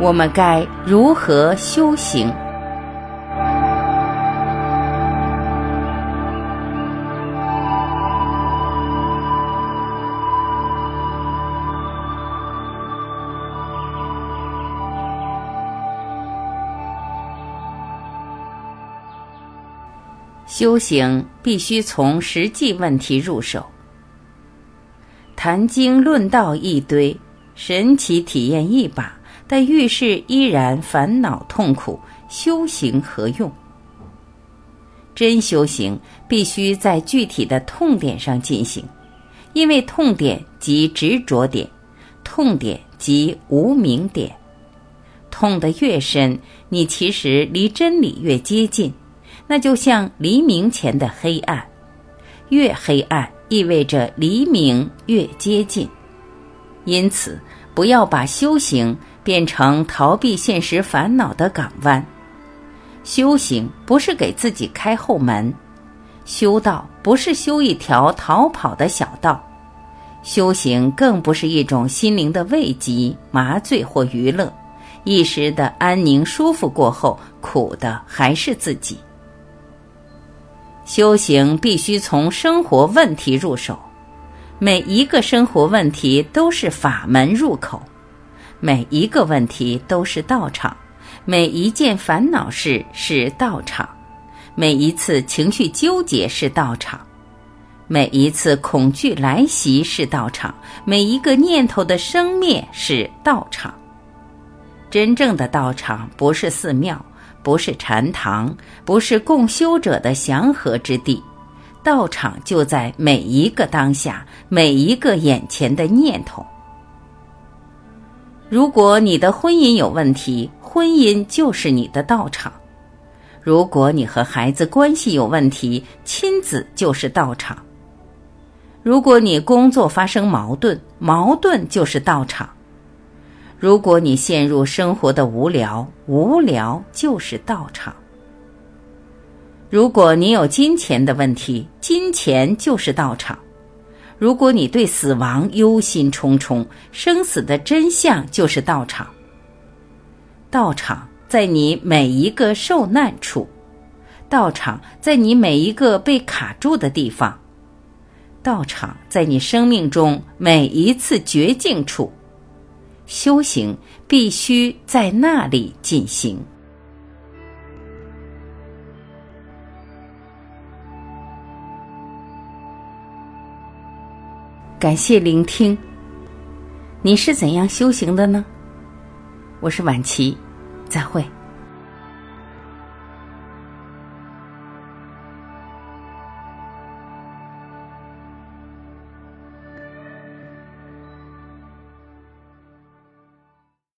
我们该如何修行？修行必须从实际问题入手，谈经论道一堆，神奇体验一把，但遇事依然烦恼痛苦，修行何用？真修行必须在具体的痛点上进行，因为痛点即执着点，痛点即无明点，痛得越深，你其实离真理越接近。那就像黎明前的黑暗，越黑暗意味着黎明越接近。因此，不要把修行变成逃避现实烦恼的港湾。修行不是给自己开后门，修道不是修一条逃跑的小道，修行更不是一种心灵的慰藉、麻醉或娱乐。一时的安宁舒服过后，苦的还是自己。修行必须从生活问题入手，每一个生活问题都是法门入口，每一个问题都是道场，每一件烦恼事是道场，每一次情绪纠结是道场，每一次恐惧来袭是道场，每一个念头的生灭是道场。真正的道场不是寺庙。不是禅堂，不是共修者的祥和之地，道场就在每一个当下，每一个眼前的念头。如果你的婚姻有问题，婚姻就是你的道场；如果你和孩子关系有问题，亲子就是道场；如果你工作发生矛盾，矛盾就是道场。如果你陷入生活的无聊，无聊就是道场；如果你有金钱的问题，金钱就是道场；如果你对死亡忧心忡忡，生死的真相就是道场。道场在你每一个受难处，道场在你每一个被卡住的地方，道场在你生命中每一次绝境处。修行必须在那里进行。感谢聆听。你是怎样修行的呢？我是晚琪，再会。